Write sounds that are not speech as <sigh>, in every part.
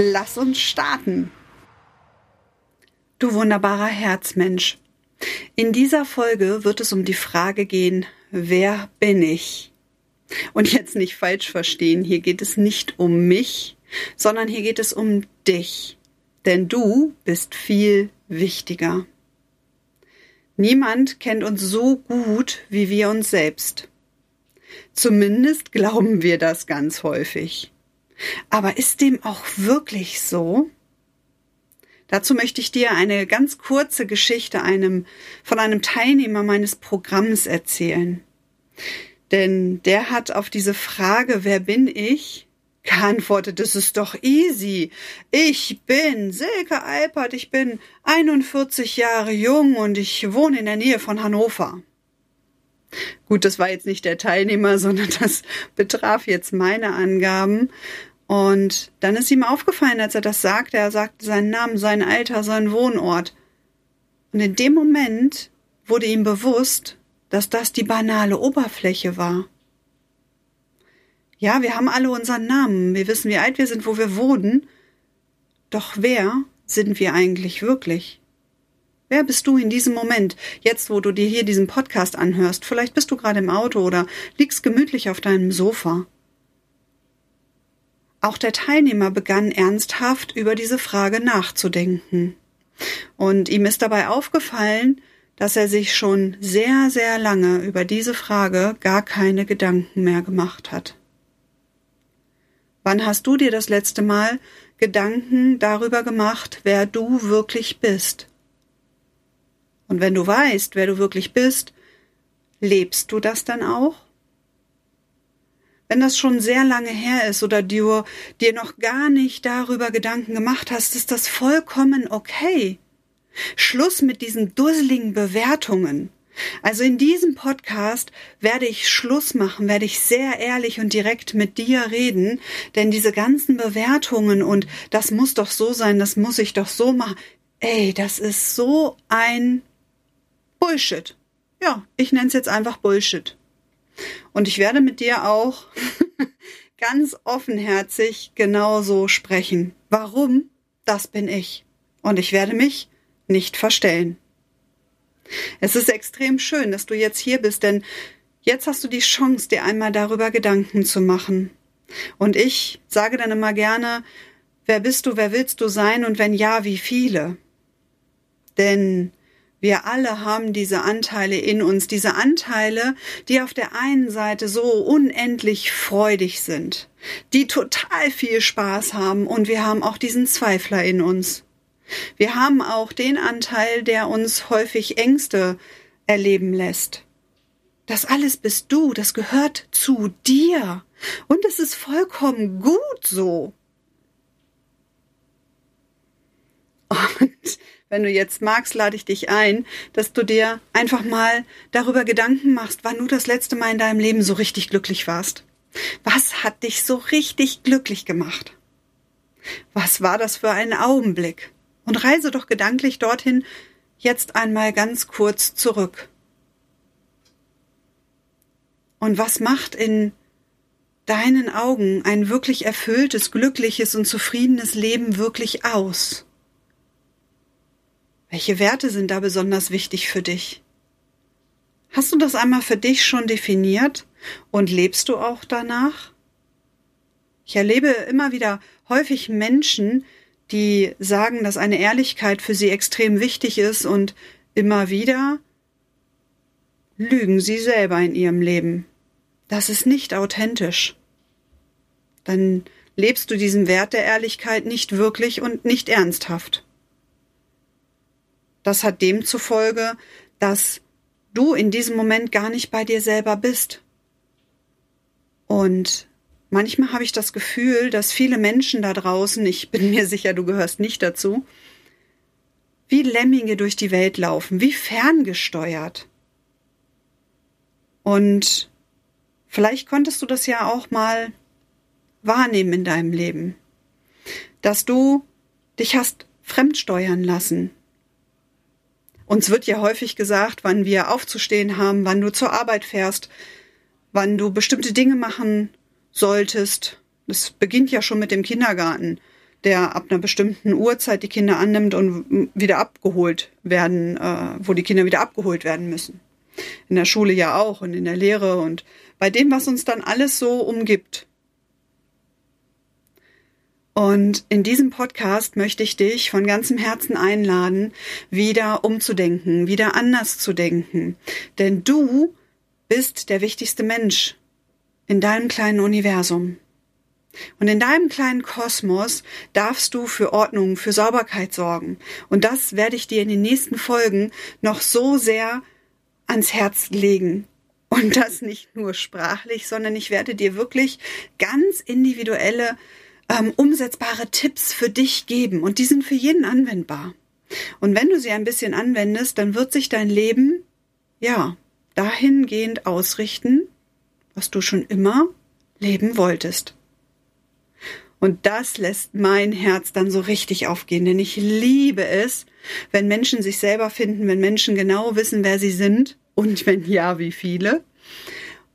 Lass uns starten. Du wunderbarer Herzmensch. In dieser Folge wird es um die Frage gehen, wer bin ich? Und jetzt nicht falsch verstehen, hier geht es nicht um mich, sondern hier geht es um dich. Denn du bist viel wichtiger. Niemand kennt uns so gut wie wir uns selbst. Zumindest glauben wir das ganz häufig. Aber ist dem auch wirklich so? Dazu möchte ich dir eine ganz kurze Geschichte einem, von einem Teilnehmer meines Programms erzählen. Denn der hat auf diese Frage, wer bin ich, geantwortet, das ist doch easy. Ich bin Silke Alpert, ich bin 41 Jahre jung und ich wohne in der Nähe von Hannover. Gut, das war jetzt nicht der Teilnehmer, <laughs> sondern das betraf jetzt meine Angaben. Und dann ist ihm aufgefallen, als er das sagte, er sagte seinen Namen, sein Alter, seinen Wohnort. Und in dem Moment wurde ihm bewusst, dass das die banale Oberfläche war. Ja, wir haben alle unseren Namen, wir wissen, wie alt wir sind, wo wir wohnen. Doch wer sind wir eigentlich wirklich? Wer bist du in diesem Moment, jetzt wo du dir hier diesen Podcast anhörst? Vielleicht bist du gerade im Auto oder liegst gemütlich auf deinem Sofa. Auch der Teilnehmer begann ernsthaft über diese Frage nachzudenken. Und ihm ist dabei aufgefallen, dass er sich schon sehr, sehr lange über diese Frage gar keine Gedanken mehr gemacht hat. Wann hast du dir das letzte Mal Gedanken darüber gemacht, wer du wirklich bist? Und wenn du weißt, wer du wirklich bist, lebst du das dann auch? Wenn das schon sehr lange her ist oder du dir noch gar nicht darüber Gedanken gemacht hast, ist das vollkommen okay. Schluss mit diesen dusseligen Bewertungen. Also in diesem Podcast werde ich Schluss machen, werde ich sehr ehrlich und direkt mit dir reden, denn diese ganzen Bewertungen und das muss doch so sein, das muss ich doch so machen. Ey, das ist so ein Bullshit. Ja, ich nenne es jetzt einfach Bullshit. Und ich werde mit dir auch <laughs> ganz offenherzig genauso sprechen. Warum? Das bin ich. Und ich werde mich nicht verstellen. Es ist extrem schön, dass du jetzt hier bist, denn jetzt hast du die Chance, dir einmal darüber Gedanken zu machen. Und ich sage dann immer gerne, wer bist du, wer willst du sein und wenn ja, wie viele? Denn wir alle haben diese Anteile in uns, diese Anteile, die auf der einen Seite so unendlich freudig sind, die total viel Spaß haben und wir haben auch diesen Zweifler in uns. Wir haben auch den Anteil, der uns häufig Ängste erleben lässt. Das alles bist du, das gehört zu dir. Und es ist vollkommen gut so. Und wenn du jetzt magst, lade ich dich ein, dass du dir einfach mal darüber Gedanken machst, wann du das letzte Mal in deinem Leben so richtig glücklich warst. Was hat dich so richtig glücklich gemacht? Was war das für ein Augenblick? Und reise doch gedanklich dorthin jetzt einmal ganz kurz zurück. Und was macht in deinen Augen ein wirklich erfülltes, glückliches und zufriedenes Leben wirklich aus? Welche Werte sind da besonders wichtig für dich? Hast du das einmal für dich schon definiert und lebst du auch danach? Ich erlebe immer wieder häufig Menschen, die sagen, dass eine Ehrlichkeit für sie extrem wichtig ist und immer wieder lügen sie selber in ihrem Leben. Das ist nicht authentisch. Dann lebst du diesen Wert der Ehrlichkeit nicht wirklich und nicht ernsthaft. Das hat demzufolge, dass du in diesem Moment gar nicht bei dir selber bist. Und manchmal habe ich das Gefühl, dass viele Menschen da draußen, ich bin mir sicher, du gehörst nicht dazu, wie Lemminge durch die Welt laufen, wie ferngesteuert. Und vielleicht konntest du das ja auch mal wahrnehmen in deinem Leben, dass du dich hast fremdsteuern lassen. Uns wird ja häufig gesagt, wann wir aufzustehen haben, wann du zur Arbeit fährst, wann du bestimmte Dinge machen solltest. Das beginnt ja schon mit dem Kindergarten, der ab einer bestimmten Uhrzeit die Kinder annimmt und wieder abgeholt werden, äh, wo die Kinder wieder abgeholt werden müssen. In der Schule ja auch und in der Lehre und bei dem, was uns dann alles so umgibt. Und in diesem Podcast möchte ich dich von ganzem Herzen einladen, wieder umzudenken, wieder anders zu denken. Denn du bist der wichtigste Mensch in deinem kleinen Universum. Und in deinem kleinen Kosmos darfst du für Ordnung, für Sauberkeit sorgen. Und das werde ich dir in den nächsten Folgen noch so sehr ans Herz legen. Und das nicht nur sprachlich, sondern ich werde dir wirklich ganz individuelle ähm, umsetzbare Tipps für dich geben und die sind für jeden anwendbar. Und wenn du sie ein bisschen anwendest, dann wird sich dein Leben, ja, dahingehend ausrichten, was du schon immer leben wolltest. Und das lässt mein Herz dann so richtig aufgehen, denn ich liebe es, wenn Menschen sich selber finden, wenn Menschen genau wissen, wer sie sind und wenn ja, wie viele.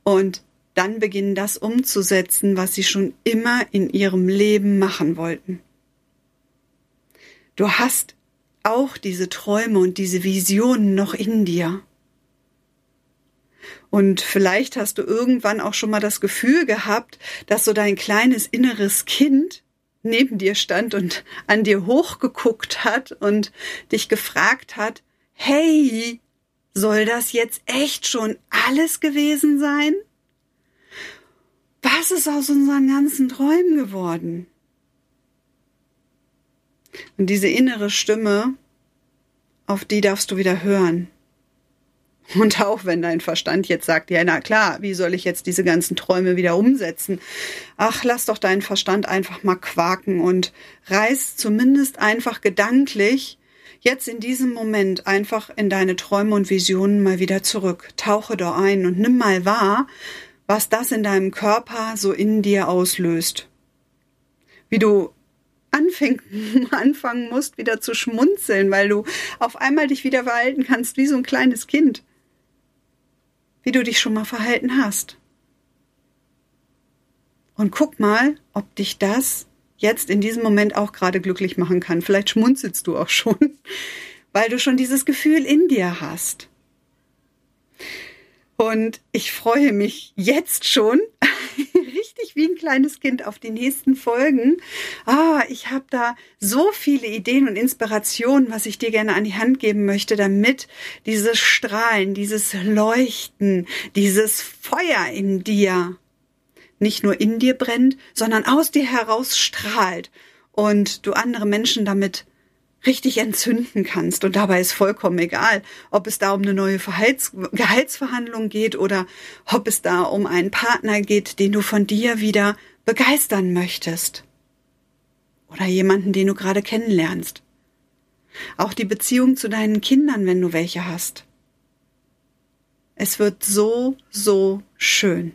Und dann beginnen das umzusetzen, was sie schon immer in ihrem Leben machen wollten. Du hast auch diese Träume und diese Visionen noch in dir. Und vielleicht hast du irgendwann auch schon mal das Gefühl gehabt, dass so dein kleines inneres Kind neben dir stand und an dir hochgeguckt hat und dich gefragt hat, hey, soll das jetzt echt schon alles gewesen sein? Was ist aus unseren ganzen Träumen geworden? Und diese innere Stimme, auf die darfst du wieder hören. Und auch wenn dein Verstand jetzt sagt, ja, na klar, wie soll ich jetzt diese ganzen Träume wieder umsetzen? Ach, lass doch deinen Verstand einfach mal quaken und reiß zumindest einfach gedanklich jetzt in diesem Moment einfach in deine Träume und Visionen mal wieder zurück. Tauche da ein und nimm mal wahr, was das in deinem Körper so in dir auslöst. Wie du anfäng, <laughs> anfangen musst, wieder zu schmunzeln, weil du auf einmal dich wieder verhalten kannst wie so ein kleines Kind. Wie du dich schon mal verhalten hast. Und guck mal, ob dich das jetzt in diesem Moment auch gerade glücklich machen kann. Vielleicht schmunzelst du auch schon, <laughs> weil du schon dieses Gefühl in dir hast. Und ich freue mich jetzt schon <laughs> richtig wie ein kleines Kind auf die nächsten Folgen. Ah, ich habe da so viele Ideen und Inspirationen, was ich dir gerne an die Hand geben möchte, damit dieses Strahlen, dieses Leuchten, dieses Feuer in dir nicht nur in dir brennt, sondern aus dir heraus strahlt und du andere Menschen damit richtig entzünden kannst. Und dabei ist vollkommen egal, ob es da um eine neue Verhalts Gehaltsverhandlung geht oder ob es da um einen Partner geht, den du von dir wieder begeistern möchtest. Oder jemanden, den du gerade kennenlernst. Auch die Beziehung zu deinen Kindern, wenn du welche hast. Es wird so, so schön.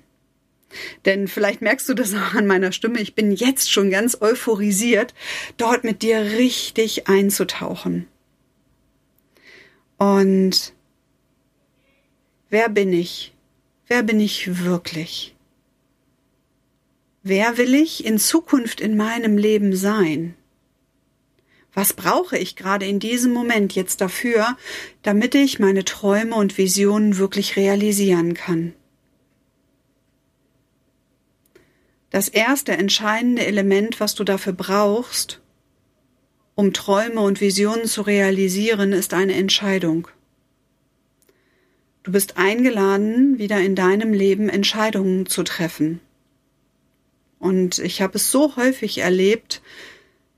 Denn vielleicht merkst du das auch an meiner Stimme. Ich bin jetzt schon ganz euphorisiert, dort mit dir richtig einzutauchen. Und wer bin ich? Wer bin ich wirklich? Wer will ich in Zukunft in meinem Leben sein? Was brauche ich gerade in diesem Moment jetzt dafür, damit ich meine Träume und Visionen wirklich realisieren kann? Das erste entscheidende Element, was du dafür brauchst, um Träume und Visionen zu realisieren, ist eine Entscheidung. Du bist eingeladen, wieder in deinem Leben Entscheidungen zu treffen. Und ich habe es so häufig erlebt,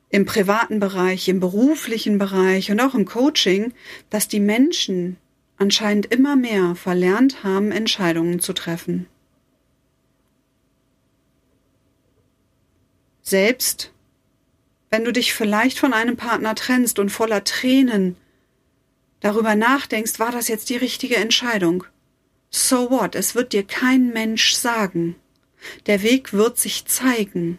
im privaten Bereich, im beruflichen Bereich und auch im Coaching, dass die Menschen anscheinend immer mehr verlernt haben, Entscheidungen zu treffen. Selbst wenn du dich vielleicht von einem Partner trennst und voller Tränen darüber nachdenkst, war das jetzt die richtige Entscheidung? So what? Es wird dir kein Mensch sagen. Der Weg wird sich zeigen.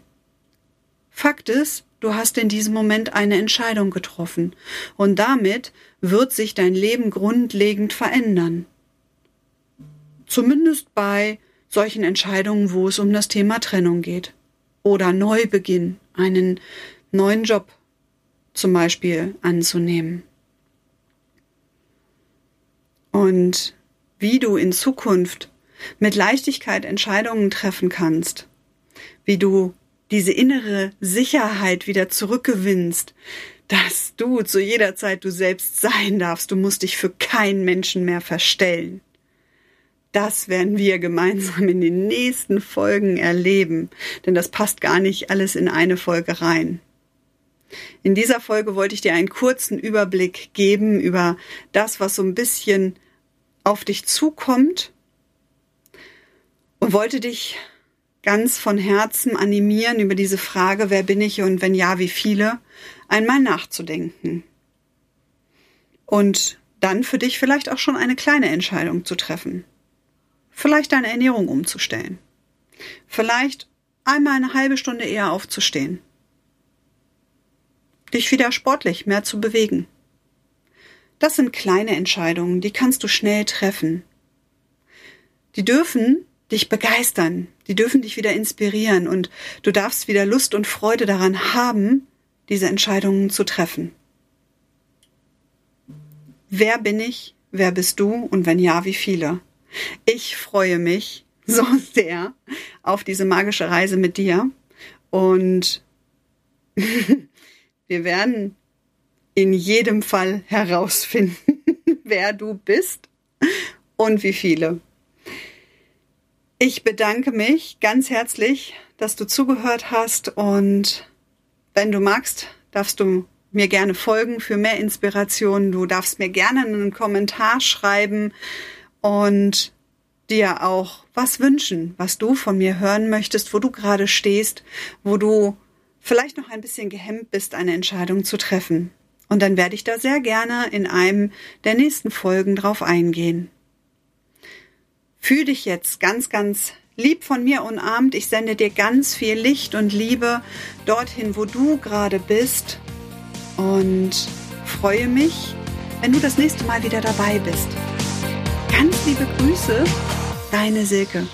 Fakt ist, du hast in diesem Moment eine Entscheidung getroffen und damit wird sich dein Leben grundlegend verändern. Zumindest bei solchen Entscheidungen, wo es um das Thema Trennung geht oder Neubeginn, einen neuen Job zum Beispiel anzunehmen. Und wie du in Zukunft mit Leichtigkeit Entscheidungen treffen kannst, wie du diese innere Sicherheit wieder zurückgewinnst, dass du zu jeder Zeit du selbst sein darfst, du musst dich für keinen Menschen mehr verstellen. Das werden wir gemeinsam in den nächsten Folgen erleben, denn das passt gar nicht alles in eine Folge rein. In dieser Folge wollte ich dir einen kurzen Überblick geben über das, was so ein bisschen auf dich zukommt und wollte dich ganz von Herzen animieren, über diese Frage, wer bin ich und wenn ja, wie viele, einmal nachzudenken. Und dann für dich vielleicht auch schon eine kleine Entscheidung zu treffen. Vielleicht deine Ernährung umzustellen. Vielleicht einmal eine halbe Stunde eher aufzustehen dich wieder sportlich mehr zu bewegen. Das sind kleine Entscheidungen, die kannst du schnell treffen. Die dürfen dich begeistern, die dürfen dich wieder inspirieren und du darfst wieder Lust und Freude daran haben, diese Entscheidungen zu treffen. Wer bin ich? Wer bist du? Und wenn ja, wie viele? Ich freue mich <laughs> so sehr auf diese magische Reise mit dir und <laughs> Wir werden in jedem Fall herausfinden, <laughs> wer du bist und wie viele. Ich bedanke mich ganz herzlich, dass du zugehört hast und wenn du magst, darfst du mir gerne folgen für mehr Inspiration. Du darfst mir gerne einen Kommentar schreiben und dir auch was wünschen, was du von mir hören möchtest, wo du gerade stehst, wo du vielleicht noch ein bisschen gehemmt bist, eine Entscheidung zu treffen. Und dann werde ich da sehr gerne in einem der nächsten Folgen drauf eingehen. Fühl dich jetzt ganz, ganz lieb von mir umarmt. Ich sende dir ganz viel Licht und Liebe dorthin, wo du gerade bist. Und freue mich, wenn du das nächste Mal wieder dabei bist. Ganz liebe Grüße, deine Silke.